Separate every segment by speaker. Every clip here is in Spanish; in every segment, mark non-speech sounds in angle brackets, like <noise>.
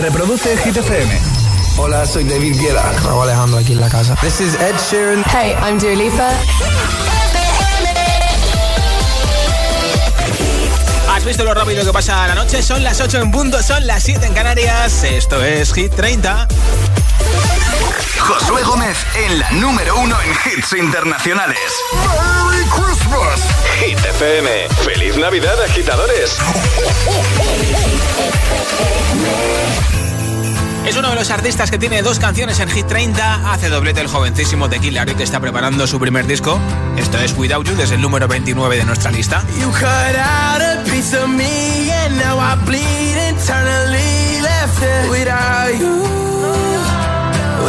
Speaker 1: Reproduce Hit FM.
Speaker 2: Hola, soy David Guetta.
Speaker 3: Raúl Alejandro aquí en la casa.
Speaker 2: This is Ed Sheeran.
Speaker 4: Hey, I'm Dua Lipa.
Speaker 5: ¿Has visto lo rápido que pasa la noche? Son las 8 en punto, son las 7 en Canarias. Esto es Hit 30.
Speaker 1: Josué Gómez en la número uno en hits internacionales.
Speaker 6: ¡Merry Christmas!
Speaker 7: Hit FM. ¡Feliz Navidad, agitadores!
Speaker 5: Es uno de los artistas que tiene dos canciones en Hit 30. Hace doblete el jovencísimo de Killer que está preparando su primer disco. Esto es Without You, desde el número 29 de nuestra lista.
Speaker 8: You cut out a piece of me and now I bleed internally left it without you,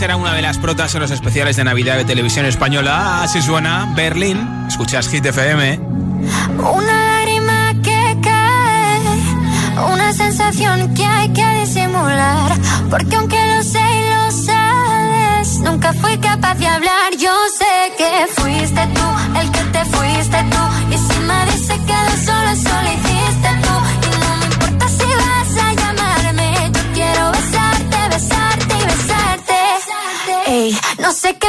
Speaker 5: Será una de las protas en los especiales de Navidad de Televisión Española. Así suena Berlín. Escuchas Hit FM.
Speaker 9: Una lágrima que cae, una sensación que hay que disimular. Porque aunque lo sé y lo sabes, nunca fui capaz de hablar. Yo sé que fuiste tú el que te fuiste tú. Y si me dice no sé qué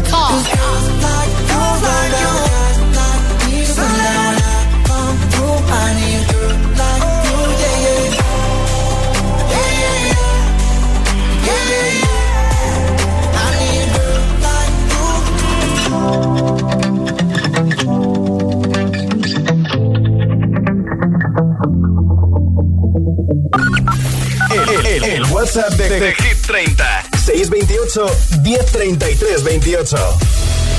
Speaker 3: girl
Speaker 1: El, el, el WhatsApp de, de Hit 30 628 1033 28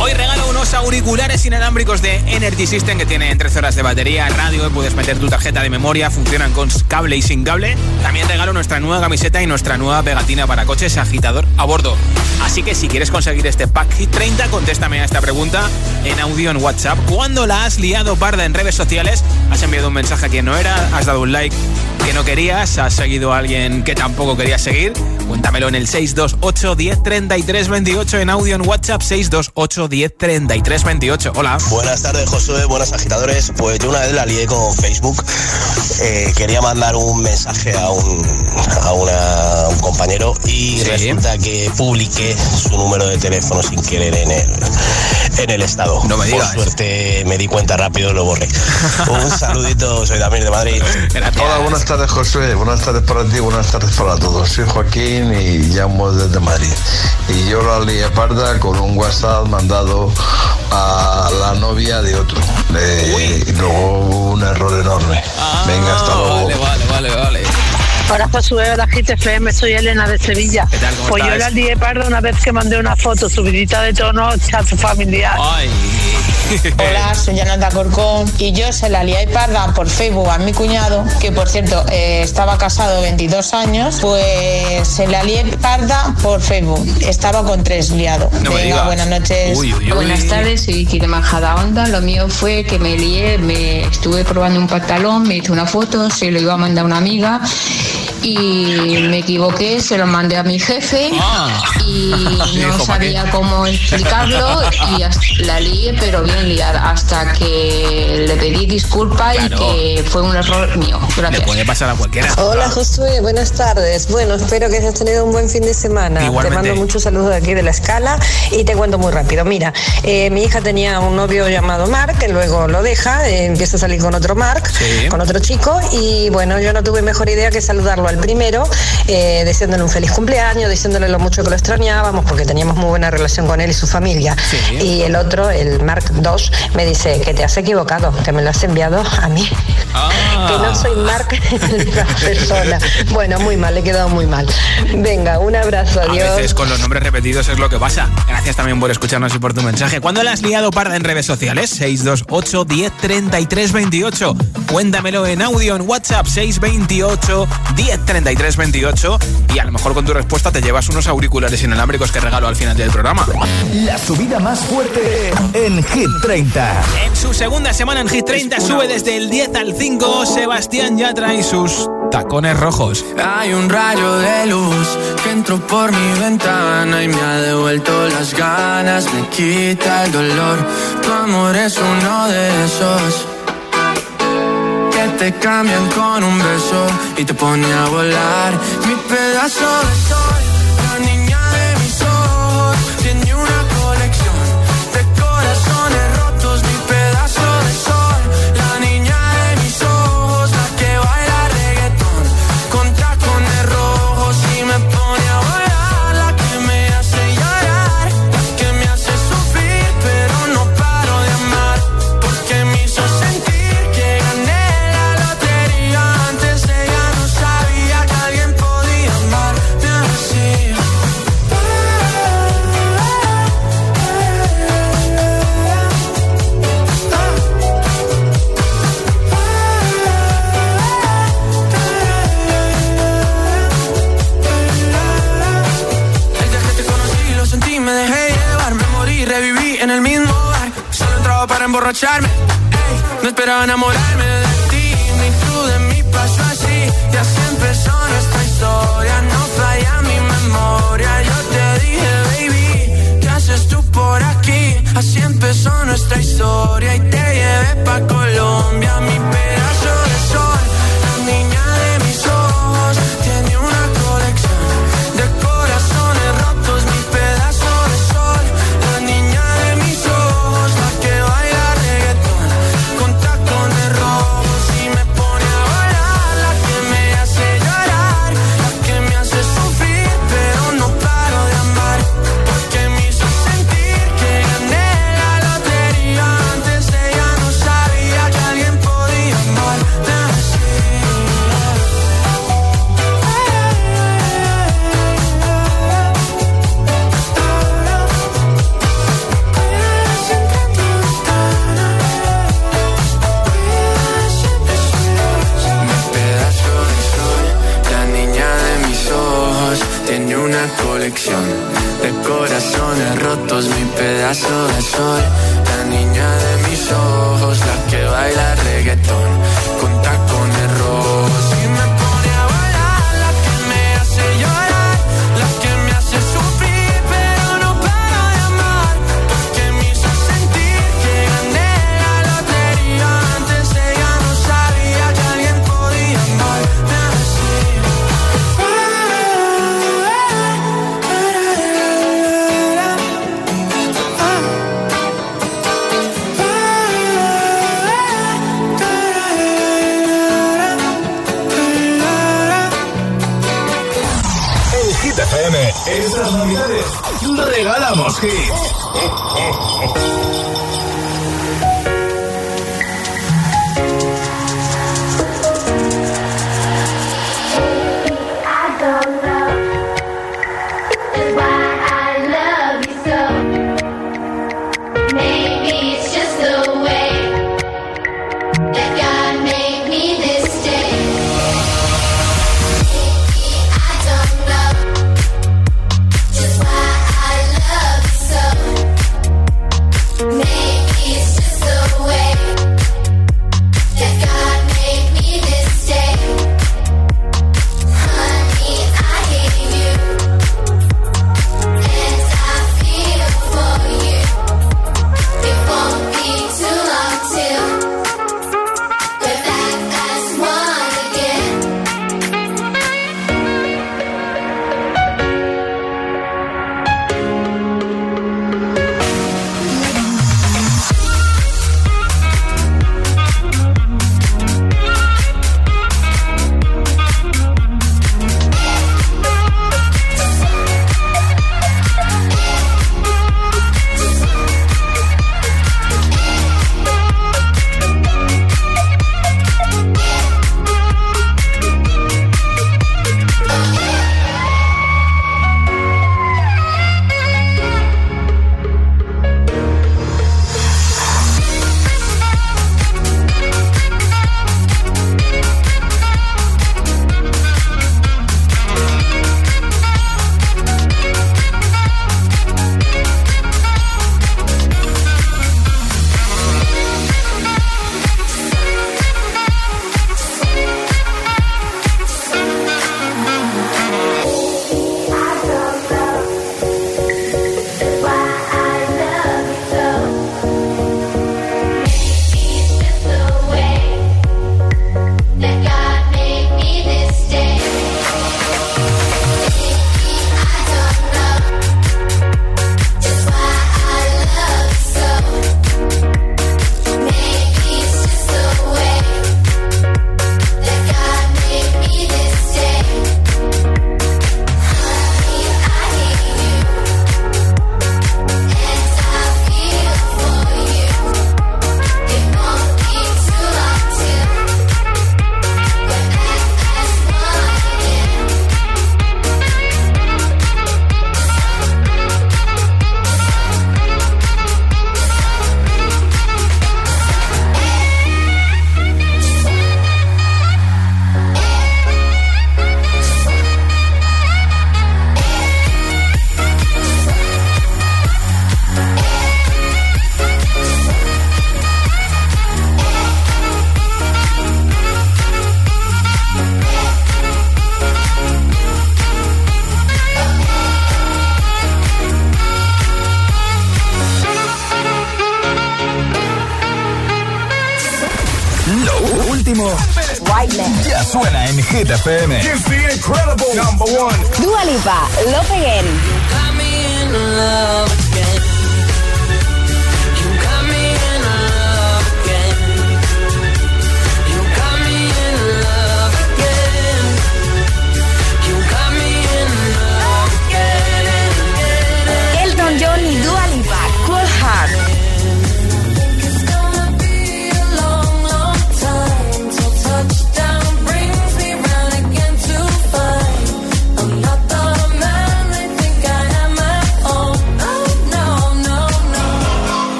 Speaker 5: Hoy regalo unos auriculares inalámbricos de Energy System que tienen 13 horas de batería, radio, puedes meter tu tarjeta de memoria, funcionan con cable y sin cable. También regalo nuestra nueva camiseta y nuestra nueva pegatina para coches agitador a bordo. Así que si quieres conseguir este pack Hit 30, contéstame a esta pregunta en audio en WhatsApp. ¿Cuándo la has liado parda en redes sociales? ¿Has enviado un mensaje a quien no era? ¿Has dado un like que no querías? ¿Has seguido a alguien que tampoco querías seguir? Cuéntamelo en el 628 10 28 en audio en WhatsApp 628 10 33 28. Hola.
Speaker 4: Buenas tardes, Josué. Buenas agitadores. Pues yo una vez la lié con Facebook. Eh, quería mandar un mensaje a un, a un compañero y resulta que publiqué su número de teléfono sin querer en el, en el estado.
Speaker 5: No me digas.
Speaker 4: Por suerte me di cuenta rápido y lo borré. un <laughs> saludito, soy Damir de Madrid.
Speaker 10: Hola, buenas tardes, Josué. Buenas tardes para ti, buenas tardes para todos. Soy Joaquín y llamo desde Madrid. Y yo la lié parda con un WhatsApp mandado a la novia de otro. y luego hubo un error enorme.
Speaker 5: Ah,
Speaker 10: Venga, hasta luego.
Speaker 5: Vale, vale, vale, vale.
Speaker 11: Hola Josué, hola GTFM, soy Elena de Sevilla.
Speaker 5: ¿Qué tal, cómo
Speaker 11: pues yo
Speaker 5: estás?
Speaker 11: la lié parda una vez que mandé una foto subidita de tono a su familiar.
Speaker 5: Ay.
Speaker 12: Hola, soy Yanata Corcón y yo se la lié parda por Facebook a mi cuñado, que por cierto eh, estaba casado 22 años, pues se la lié parda por Facebook. Estaba con tres liado. Venga, buenas noches.
Speaker 13: Buenas tardes, soy Vicky de Majada Onda. Lo mío fue que me lié, me estuve probando un pantalón, me hice una foto, se lo iba a mandar a una amiga y me equivoqué, se lo mandé a mi jefe
Speaker 5: Ah.
Speaker 13: y <laughs> no sabía cómo explicarlo y la lié, pero bien liada, hasta que le pedí disculpa y que fue un error mío. Gracias.
Speaker 5: Le puede pasar a cualquiera.
Speaker 14: Hola Josué, buenas tardes. Bueno, espero que hayas tenido un buen fin de semana.
Speaker 5: Igualmente.
Speaker 14: Te mando muchos saludos de aquí de la escala y te cuento muy rápido. Mira, eh, mi hija tenía un novio llamado Mark, que luego lo deja, eh, empieza a salir con otro Mark, con otro chico y bueno, yo no tuve mejor idea que saludarlo al primero, eh, deseándole un feliz cumpleaños, diciéndole lo mucho que lo extrañábamos porque teníamos muy buena relación con él y su familia. Y el otro, el Mark II, me dice que te has equivocado, que me lo has enviado a mí. Que no soy Mark <laughs> la persona. Bueno, muy mal, le he quedado muy mal. Venga, un abrazo,
Speaker 5: A
Speaker 14: adiós.
Speaker 5: veces con los nombres repetidos es lo que pasa. Gracias también por escucharnos y por tu mensaje. ¿Cuándo la has liado parda en redes sociales? 628 10 33 28. Cuéntamelo en audio en WhatsApp 628 10 33 28 y a lo mejor con tu respuesta te llevas unos auriculares inalámbricos que regalo al final del programa.
Speaker 1: La subida más fuerte en Hit 30.
Speaker 5: En su segunda semana en Hit 30 sube desde el 10 al 5 Sebastián Yatra y sus tacones rojos.
Speaker 8: Hay un rayo de luz que entró por mi ventana y me ha devuelto las ganas, me quita el dolor. Tu amor es uno de esos que te cambian con un beso y te pone a volar. Mi pedazo de sol, no esperaba enamorarme de ti, ni tú de mí pasó así. Y así empezó nuestra historia, no falla mi memoria.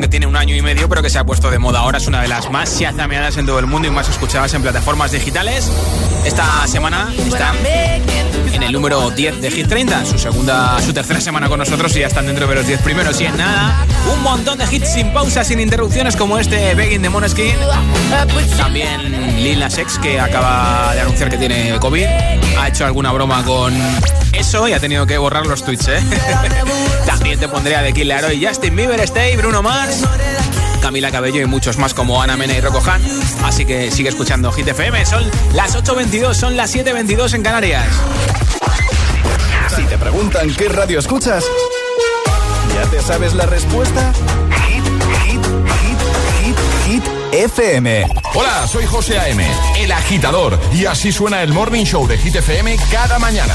Speaker 5: Que tiene un año y medio, pero que se ha puesto de moda ahora. Es una de las más chazameadas en todo el mundo y más escuchadas en plataformas digitales. Esta semana está en el número 10 de Hit 30, su segunda, su tercera semana con nosotros y ya están dentro de los 10 primeros. Y en nada, un montón de hits sin pausa, sin interrupciones, como este Begging de Moneskin. También Lil Nas X, que acaba de anunciar que tiene COVID. Ha hecho alguna broma con eso y ha tenido que borrar los tweets, ¿eh? <laughs> También te pondría de Killer y Justin Bieber, Stay, Bruno Mars. Camila Cabello y muchos más como Ana Mena y Rocco Han. Así que sigue escuchando Hit FM. Son las 8.22, son las 7.22 en Canarias.
Speaker 15: Si te preguntan qué radio escuchas, ¿ya te sabes la respuesta? Hit, hit, hit, hit, hit, FM.
Speaker 6: Hola, soy José A.M., el agitador. Y así suena el Morning Show de Hit FM cada mañana.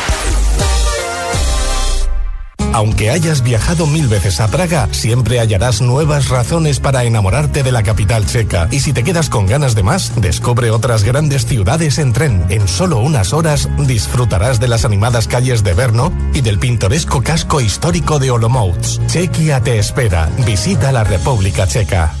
Speaker 16: Aunque hayas viajado mil veces a Praga, siempre hallarás nuevas razones para enamorarte de la capital checa. Y si te quedas con ganas de más, descubre otras grandes ciudades en tren. En solo unas horas disfrutarás de las animadas calles de Brno y del pintoresco casco histórico de Olomouc. Chequia te espera. Visita la República Checa.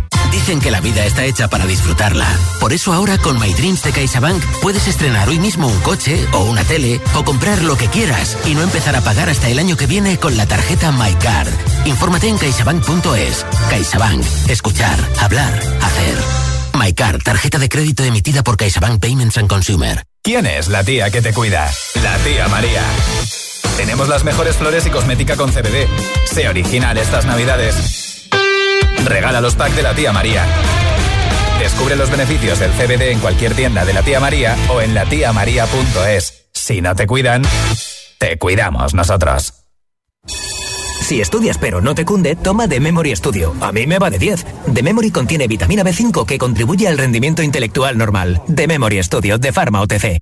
Speaker 17: Dicen que la vida está hecha para disfrutarla. Por eso ahora con My Dreams de CaixaBank puedes estrenar hoy mismo un coche o una tele o comprar lo que quieras y no empezar a pagar hasta el año que viene con la tarjeta MyCard. Infórmate en caixabank.es. CaixaBank. Escuchar, hablar, hacer. MyCard, tarjeta de crédito emitida por CaixaBank Payments and Consumer.
Speaker 6: ¿Quién es la tía que te cuida? La tía María. Tenemos las mejores flores y cosmética con CBD. Sé original estas navidades. Regala los packs de la tía María. Descubre los beneficios del CBD en cualquier tienda de la tía María o en latiamaría.es. Si no te cuidan, te cuidamos nosotros.
Speaker 18: Si estudias pero no te cunde, toma The Memory Studio. A mí me va de 10. The Memory contiene vitamina B5 que contribuye al rendimiento intelectual normal. The Memory Studio de Pharma OTC.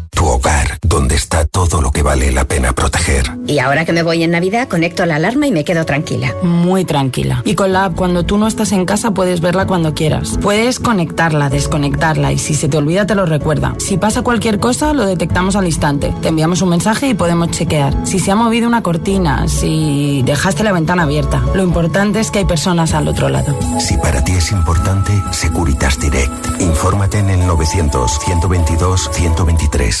Speaker 19: Tu hogar, donde está todo lo que vale la pena proteger.
Speaker 20: Y ahora que me voy en Navidad, conecto la alarma y me quedo tranquila.
Speaker 21: Muy tranquila. Y con la app, cuando tú no estás en casa, puedes verla cuando quieras. Puedes conectarla, desconectarla y si se te olvida, te lo recuerda. Si pasa cualquier cosa, lo detectamos al instante. Te enviamos un mensaje y podemos chequear. Si se ha movido una cortina, si dejaste la ventana abierta. Lo importante es que hay personas al otro lado.
Speaker 19: Si para ti es importante, Securitas Direct. Infórmate en el 900 122 123.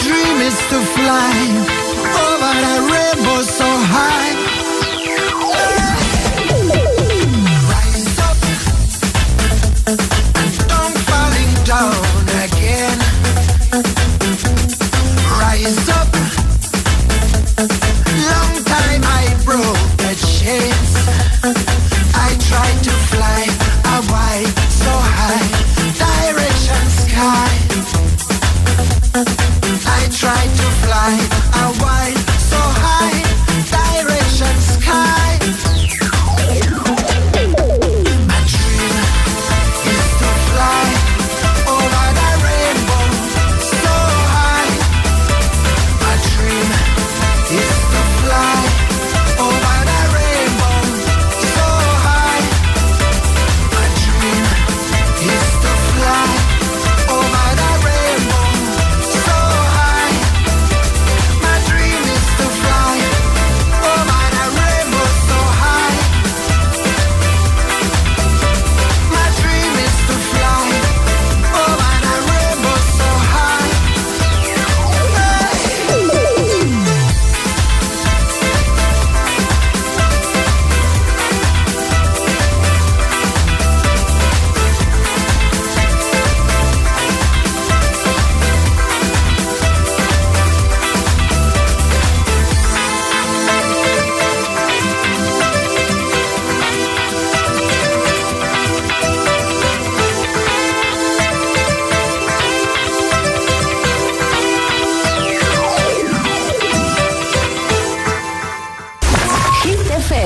Speaker 1: dream is to fly oh, over the rainbow so high.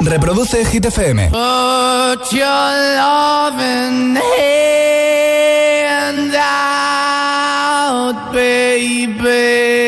Speaker 6: Reproduce Hit FM.
Speaker 22: Put your loving hand out, baby.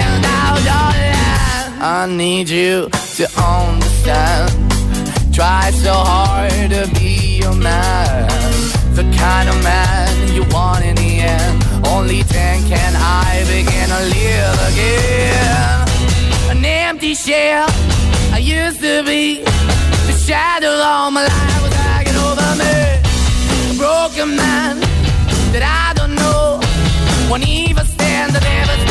Speaker 22: I need you to understand. Try so hard to be your man. The kind of man you want in the end. Only then can I begin to live again. An empty shell I used to be. The shadow all my life was hanging over me. A broken man that I don't know. Won't even stand, that never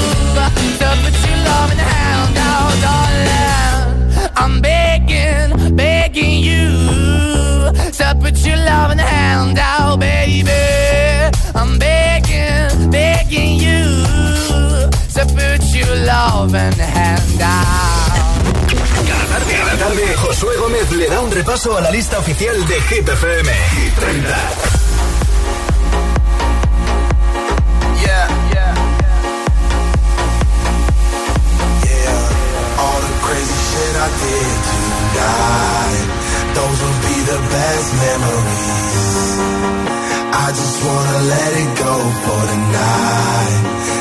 Speaker 22: put your loving hand out.
Speaker 6: Cada tarde, cada tarde, Josué Gómez le da un repaso a la lista oficial de Hit FM. Hit 30.
Speaker 23: Yeah, yeah, yeah. All the crazy shit I did tonight. Those will be the best memories. I just wanna let it go for the night.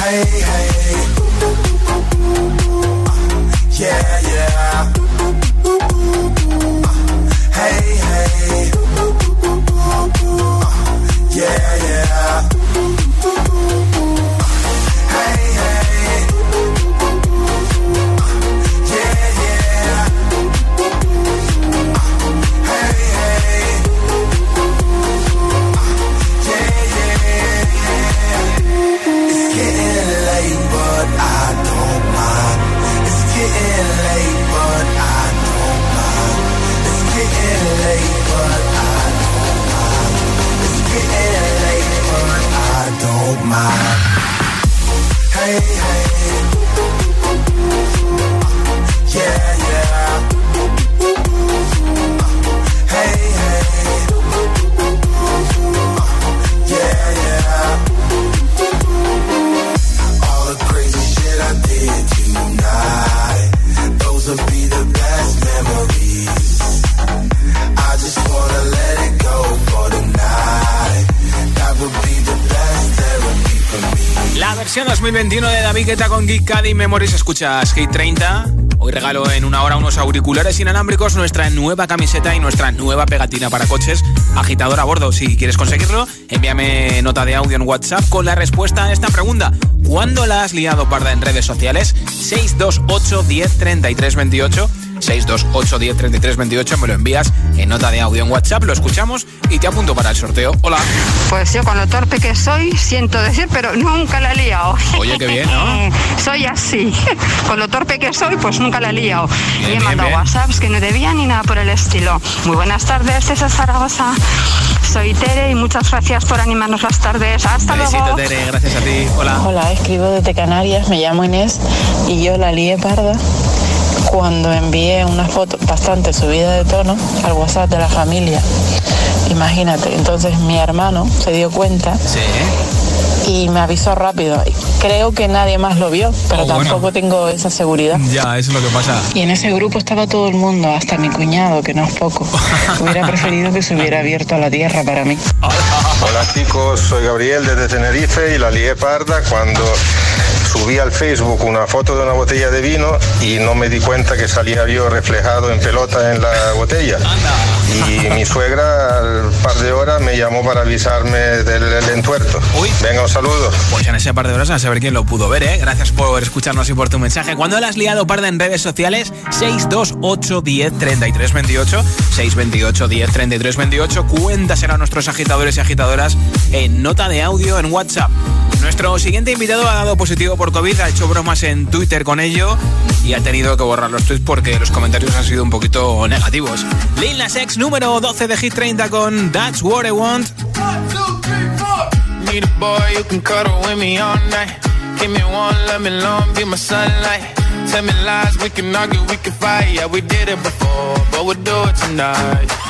Speaker 5: Hey, hey. Uh, yeah, yeah. 2021 de David Guetta con Geek Caddy Memories. Escuchas Hit 30. Hoy regalo en una hora unos auriculares inalámbricos, nuestra nueva camiseta y nuestra nueva pegatina para coches, agitador a bordo. Si quieres conseguirlo, envíame nota de audio en WhatsApp con la respuesta a esta pregunta. ¿Cuándo la has liado parda en redes sociales? 628 10 33 28 628 10 33 28 me lo envías en nota de audio en WhatsApp, lo escuchamos y te apunto para el sorteo. Hola.
Speaker 24: Pues yo con lo torpe que soy, siento decir, pero nunca la he liado.
Speaker 5: Oye, qué bien, ¿no? <laughs>
Speaker 24: soy así. <laughs> Con lo torpe que soy, pues nunca la he liado.
Speaker 5: Bien,
Speaker 24: y he
Speaker 5: bien,
Speaker 24: mandado
Speaker 5: bien.
Speaker 24: WhatsApps que no debía ni nada por el estilo. Muy buenas tardes, César Zaragoza. Soy Tere y muchas gracias por animarnos las tardes. Hasta
Speaker 5: Besito,
Speaker 24: luego.
Speaker 5: Tere, gracias a ti. Hola.
Speaker 25: Hola, escribo desde Canarias, me llamo Inés y yo la lié parda cuando envié una foto bastante subida de tono al WhatsApp de la familia. Imagínate, entonces mi hermano se dio cuenta y me avisó rápido. Creo que nadie más lo vio, pero
Speaker 5: Oh, bueno.
Speaker 25: tampoco tengo esa seguridad.
Speaker 5: Ya, eso es lo que pasa.
Speaker 25: Y en ese grupo estaba todo el mundo, hasta mi cuñado, que no es poco. <laughs> Hubiera preferido que se hubiera abierto a la tierra para mí.
Speaker 26: Hola chicos, soy Gabriel desde Tenerife y la lié parda cuando subí al Facebook una foto de una botella de vino y no me di cuenta que salía yo reflejado en pelota en la botella. Y mi suegra al par de horas me llamó para avisarme del, del entuerto. Venga, un saludo.
Speaker 5: Pues en ese par de horas a saber quién lo pudo ver, ¿eh? Gracias por escucharnos y por tu mensaje. ¿Cuándo la has liado parda en redes sociales? 628 10 33 28 628 10 33 28 Cuéntaselo a nuestros agitadores y agitadoras en nota de audio en WhatsApp. Nuestro siguiente invitado ha dado positivo por COVID, ha hecho bromas en Twitter con ello y ha tenido que borrar los tweets porque los comentarios han sido un poquito negativos. Lil Nas X número 12 de Hit 30 con That's What I Want.
Speaker 27: Need a boy who can cuddle with me all night. Give me one, let me long, be my sunlight. Tell me lies, we can argue, we can fight. Yeah, we did it before, but we'll do it tonight.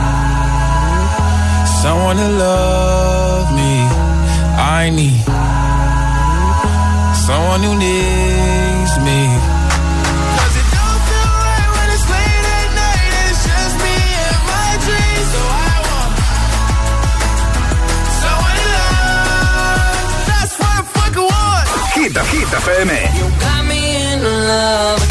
Speaker 27: to love me. I need someone who needs me. Cause it don't feel right when it's late at night and it's just me and my dreams. So I want someone to love. That's what I fucking want.
Speaker 1: Hit, Hit FM.
Speaker 8: You got me in love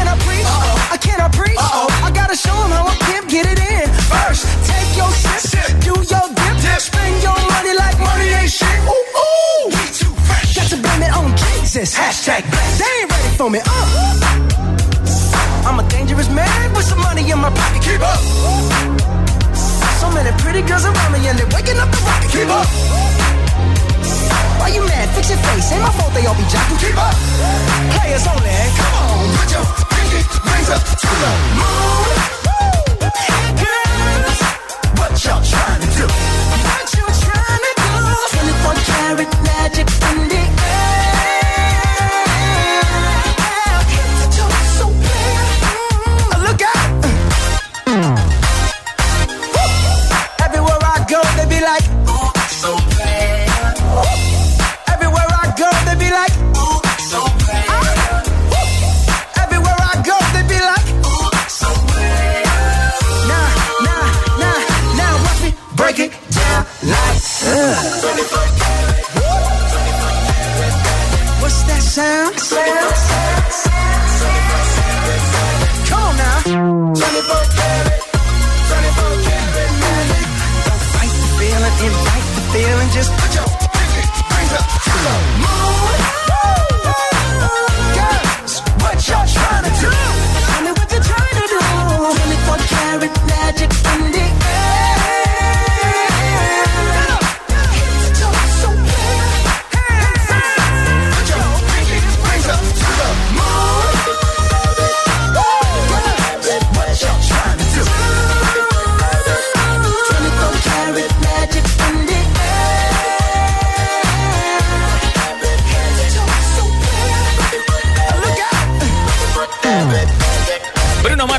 Speaker 8: Cannot preach. I cannot preach. I gotta show show 'em how I pimp get it in. First, take your sip. Do your dip. Spend your money like money ain't shit. Ooh, ooh. We too fresh. Got to blame it on Jesus. Hashtag blessed. They ain't ready for me. Uh. I'm a dangerous man with some money in my pocket. Keep up. So many pretty girls around me and they're waking up the rocket. Keep up. Why you mad? Fix your face. Ain't my fault they all be jocking. Keep up. Players only. Come on, put your up. Girls, what y'all trying to do? What you to do? magic in the air.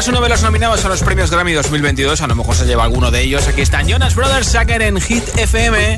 Speaker 5: es uno de los nominados a los premios Grammy 2022. A lo mejor se lleva alguno de ellos. Aquí están Jonas Brothers Sucker en Hit FM.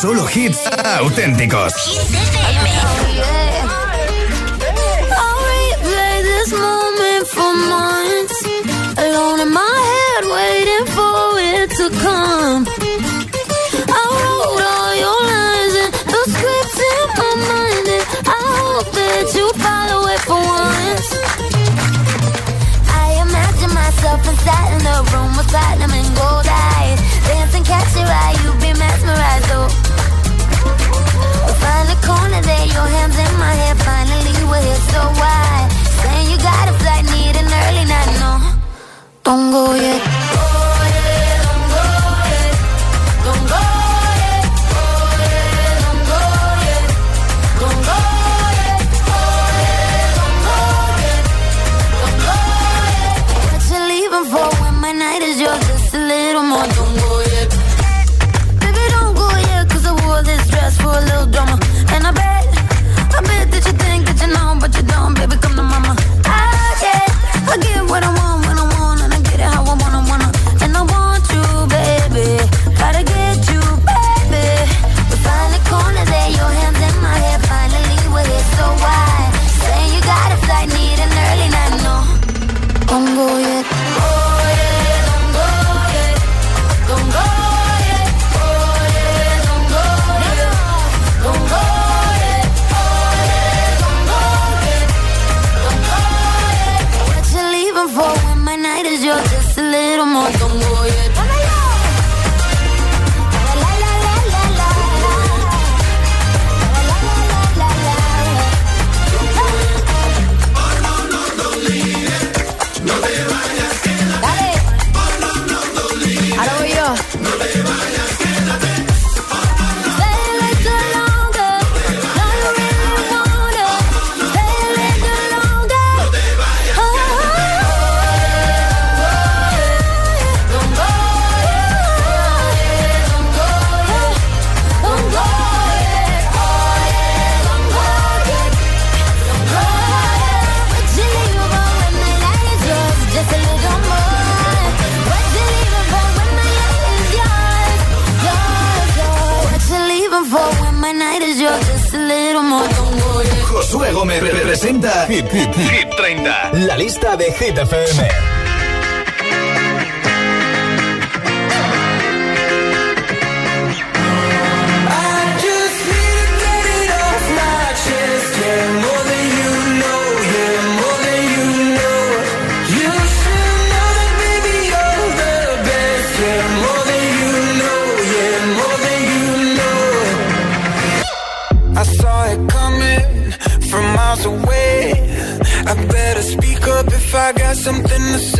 Speaker 8: Solo hits auténticos. Hits FM. Oh, yeah. I'll
Speaker 28: replay this moment for months. Alone in my head, waiting for it to come. I wrote all your lines and the scripts in my mind. I hope that you follow it for once. I imagine myself inside in a room with platinum and gold eyes. Dancing, catch your eye, you be mesmerized
Speaker 6: Gómez representa Hit, 30, la lista de Hit FM.
Speaker 8: Something to say.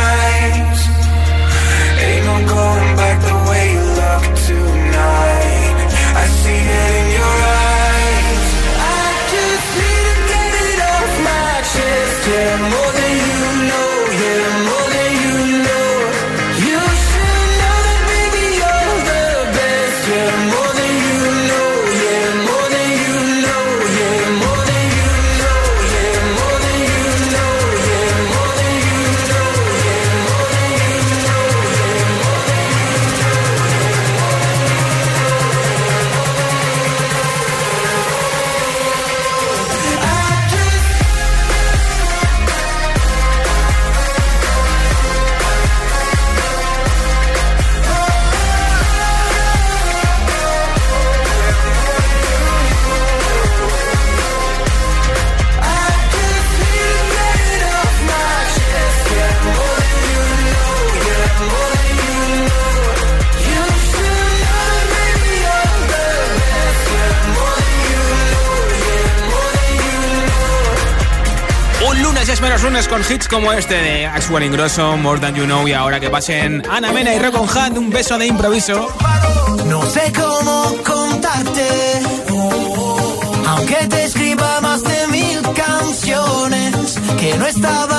Speaker 5: Menos lunes con hits como este de Axwell Ingrosso, More Than You Know y ahora que pasen Ana Mena y Recon Hunt, un beso de improviso.
Speaker 9: No sé cómo contarte, aunque te escriba más de mil canciones que no estaba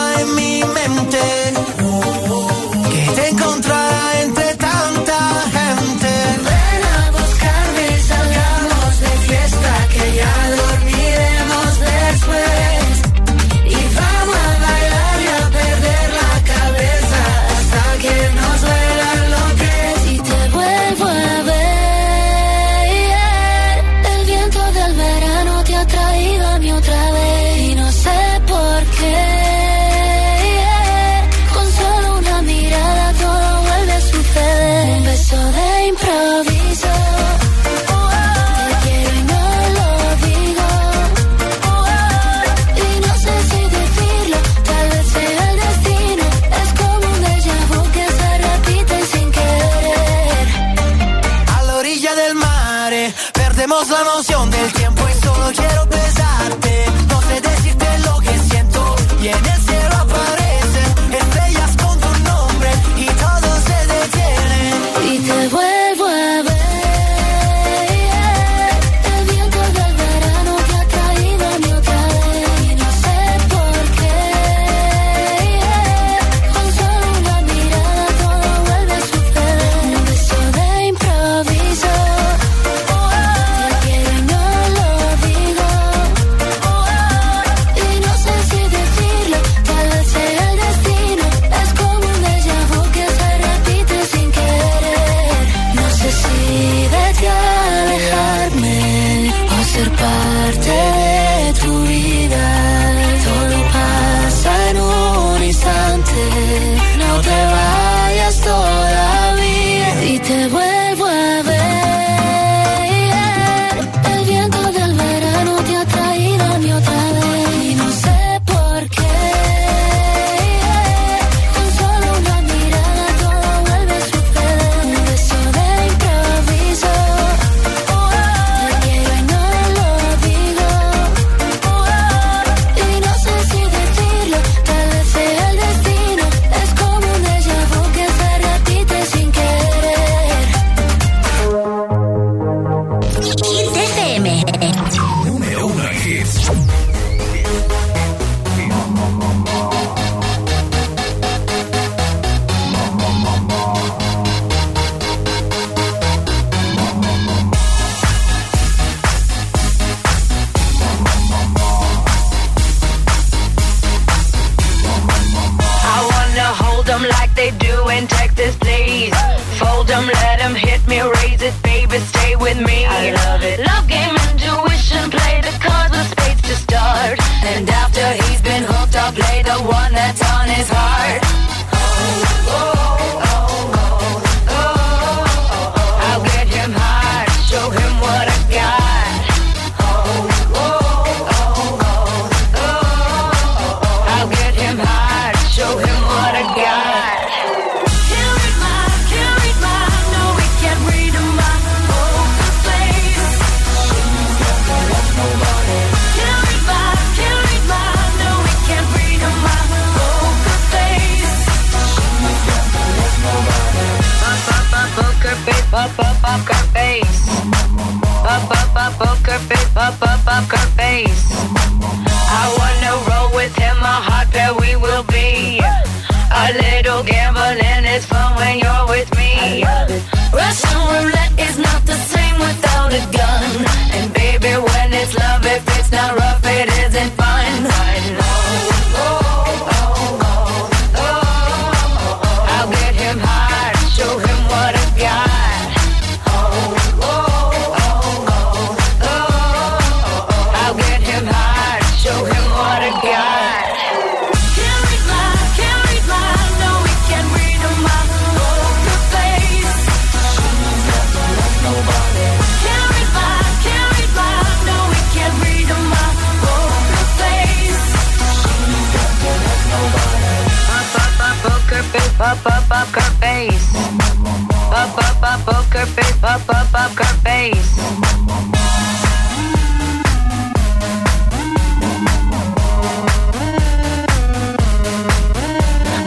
Speaker 9: up her face.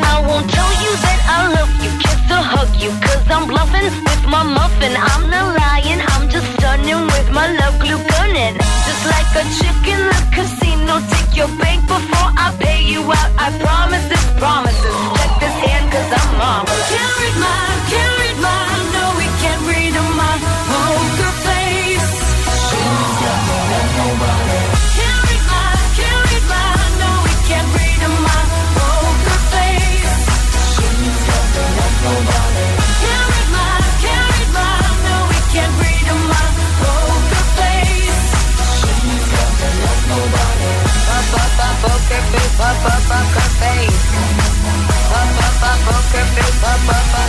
Speaker 9: I won't tell you that I love you, kiss or hug I'm bluffing with my muffin. I'm not lying, I'm just stunning with my love glue gunning. Just like a in the casino, take your before I pay you out. I promise promises. Check this hand, cause I'm mama. up, up, up, up, face. Up, up, up,